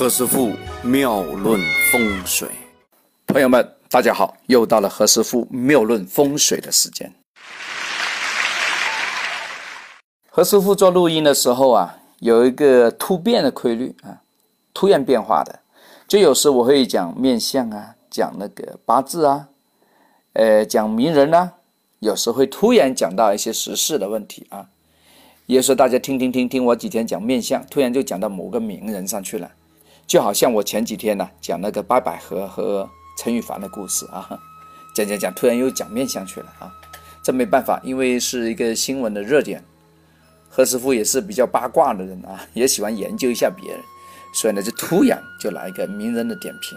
何师傅妙论风水，朋友们，大家好，又到了何师傅妙论风水的时间。何师傅做录音的时候啊，有一个突变的规律啊，突然变化的，就有时我会讲面相啊，讲那个八字啊，呃，讲名人啊，有时会突然讲到一些时事的问题啊。也说大家听听听听，我几天讲面相，突然就讲到某个名人上去了，就好像我前几天呢讲那个八百合和陈羽凡的故事啊，讲讲讲，突然又讲面相去了啊，这没办法，因为是一个新闻的热点。何师傅也是比较八卦的人啊，也喜欢研究一下别人，所以呢就突然就来一个名人的点评。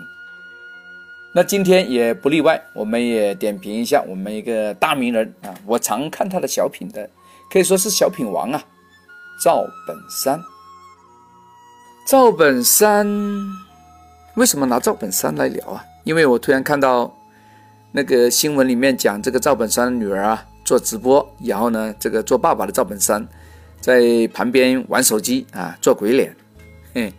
那今天也不例外，我们也点评一下我们一个大名人啊，我常看他的小品的。可以说是小品王啊，赵本山。赵本山为什么拿赵本山来聊啊？因为我突然看到那个新闻里面讲这个赵本山的女儿啊做直播，然后呢，这个做爸爸的赵本山在旁边玩手机啊做鬼脸，嘿，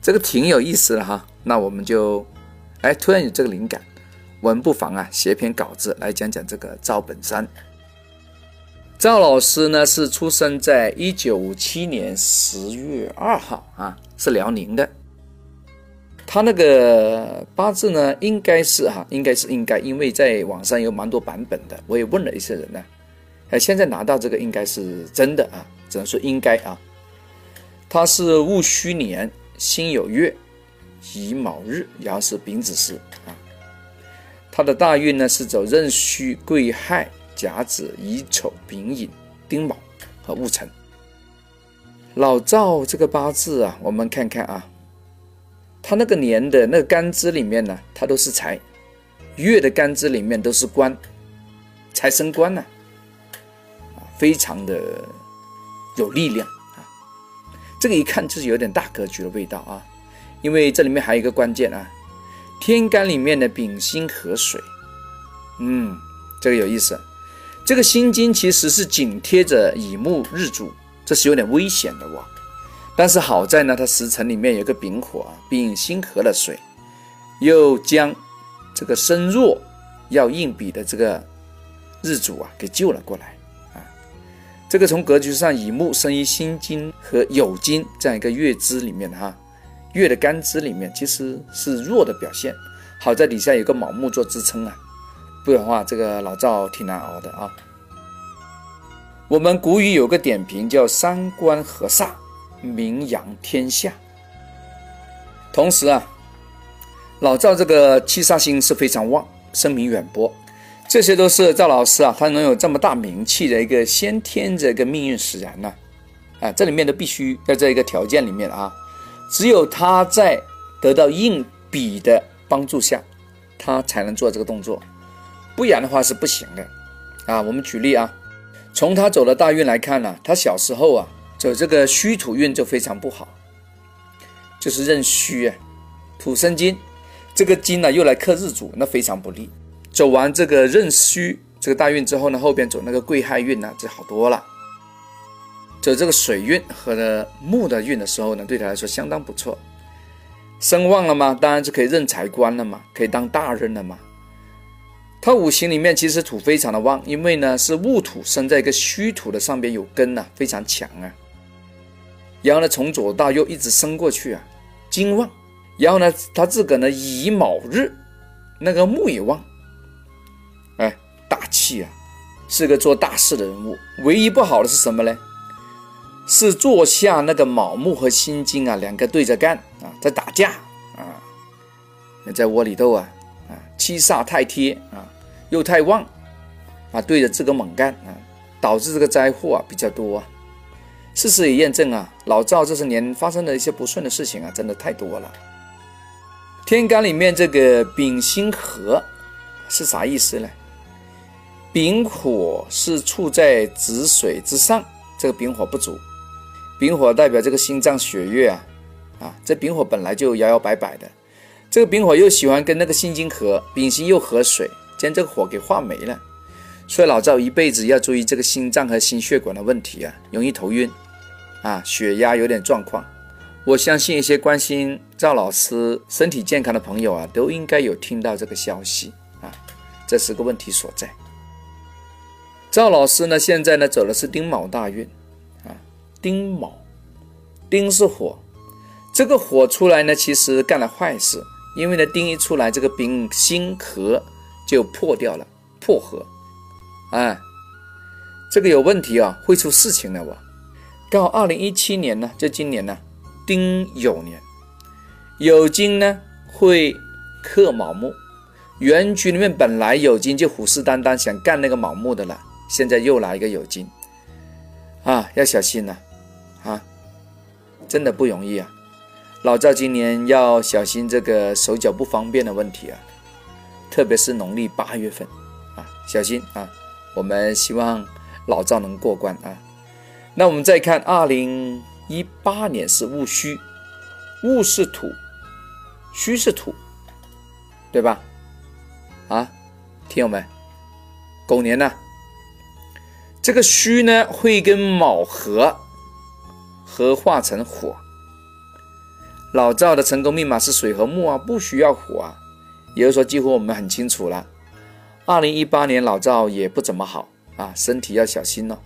这个挺有意思的哈。那我们就哎突然有这个灵感，我们不妨啊写篇稿子来讲讲这个赵本山。赵老师呢是出生在一九五七年十月二号啊，是辽宁的。他那个八字呢，应该是哈，应该是应该，因为在网上有蛮多版本的，我也问了一些人呢。哎，现在拿到这个应该是真的啊，只能说应该啊。他是戊戌年辛酉月乙卯日，然后是丙子时啊。他的大运呢是走壬戌癸亥。甲子、乙丑、丙寅、丁卯和戊辰。老赵这个八字啊，我们看看啊，他那个年的那个干支里面呢，他都是财；月的干支里面都是官，财生官呢，啊，非常的有力量啊。这个一看就是有点大格局的味道啊，因为这里面还有一个关键啊，天干里面的丙辛合水，嗯，这个有意思。这个心经其实是紧贴着乙木日主，这是有点危险的哇。但是好在呢，它时辰里面有个丙火啊，丙辛合了水，又将这个身弱要硬比的这个日主啊给救了过来啊。这个从格局上，乙木生于辛金和酉金这样一个月支里面哈，月的干支里面其实是弱的表现。好在底下有个卯木做支撑啊。不然的话，这个老赵挺难熬的啊。我们古语有个点评叫“三官合煞，名扬天下”。同时啊，老赵这个七煞星是非常旺，声名远播。这些都是赵老师啊，他能有这么大名气的一个先天这个命运使然呢。啊，这里面的必须在这一个条件里面啊，只有他在得到硬笔的帮助下，他才能做这个动作。不然的话是不行的，啊，我们举例啊，从他走的大运来看呢，他小时候啊走这个虚土运就非常不好，就是壬戌啊，土生金，这个金呢又来克日主，那非常不利。走完这个壬戌这个大运之后呢，后边走那个癸亥运呢就好多了。走这个水运和的木的运的时候呢，对他来说相当不错，声旺了嘛，当然是可以任财官了嘛，可以当大人了嘛。它五行里面其实土非常的旺，因为呢是戊土生在一个虚土的上边有根呐，非常强啊。然后呢从左到右一直升过去啊，金旺。然后呢他自个呢乙卯日，那个木也旺，哎，大气啊，是个做大事的人物。唯一不好的是什么呢？是坐下那个卯木和辛金啊两个对着干啊，在打架啊，在窝里斗啊啊七煞太贴啊。又太旺啊，对着这个猛干啊，导致这个灾祸啊比较多啊。事实也验证啊，老赵这些年发生的一些不顺的事情啊，真的太多了。天干里面这个丙辛合是啥意思呢？丙火是处在子水之上，这个丙火不足。丙火代表这个心脏血液啊，啊，这丙火本来就摇摇摆摆的，这个丙火又喜欢跟那个辛金合，丙辛又合水。将这个火给化没了，所以老赵一辈子要注意这个心脏和心血管的问题啊，容易头晕，啊，血压有点状况，我相信一些关心赵老师身体健康的朋友啊，都应该有听到这个消息啊，这是个问题所在。赵老师呢，现在呢走的是丁卯大运啊，丁卯，丁是火，这个火出来呢，其实干了坏事，因为呢丁一出来，这个丙辛合就破掉了，破合，哎，这个有问题啊，会出事情的我。刚好二零一七年呢，就今年呢，丁酉年，酉金呢会克卯木，原局里面本来酉金就虎视眈眈想干那个卯木的了。现在又来一个酉金，啊，要小心了，啊，真的不容易啊！老赵今年要小心这个手脚不方便的问题啊，特别是农历八月份，啊，小心啊！我们希望老赵能过关啊。那我们再看，二零一八年是戊戌，戊是土，戌是土，对吧？啊，听友们，狗年呢？这个戌呢会跟卯合，合化成火。老赵的成功密码是水和木啊，不需要火啊。也就是说，几乎我们很清楚了。二零一八年老赵也不怎么好啊，身体要小心哦，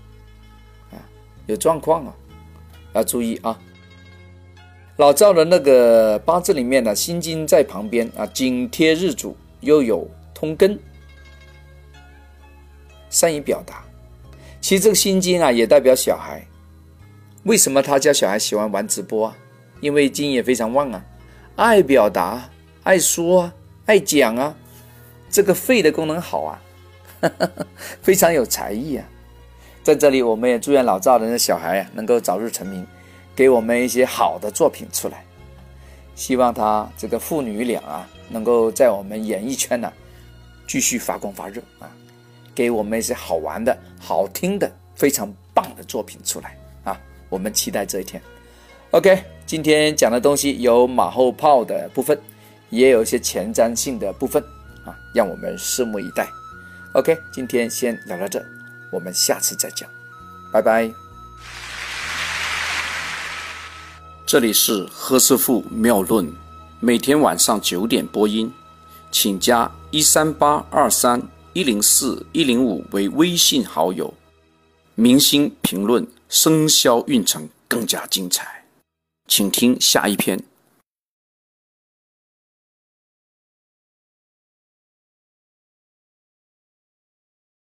啊，有状况哦，要注意啊。老赵的那个八字里面呢，心经在旁边啊，紧贴日主，又有通根，善于表达。其实这个心经啊，也代表小孩。为什么他家小孩喜欢玩直播啊？因为经也非常旺啊，爱表达、爱说啊、爱讲啊，这个肺的功能好啊，非常有才艺啊。在这里，我们也祝愿老赵的那小孩啊，能够早日成名，给我们一些好的作品出来。希望他这个父女俩啊，能够在我们演艺圈呢，继续发光发热啊。给我们一些好玩的、好听的、非常棒的作品出来啊！我们期待这一天。OK，今天讲的东西有马后炮的部分，也有一些前瞻性的部分啊，让我们拭目以待。OK，今天先聊到这，我们下次再讲，拜拜。这里是何师傅妙论，每天晚上九点播音，请加一三八二三。一零四一零五为微信好友，明星评论生肖运程更加精彩，请听下一篇。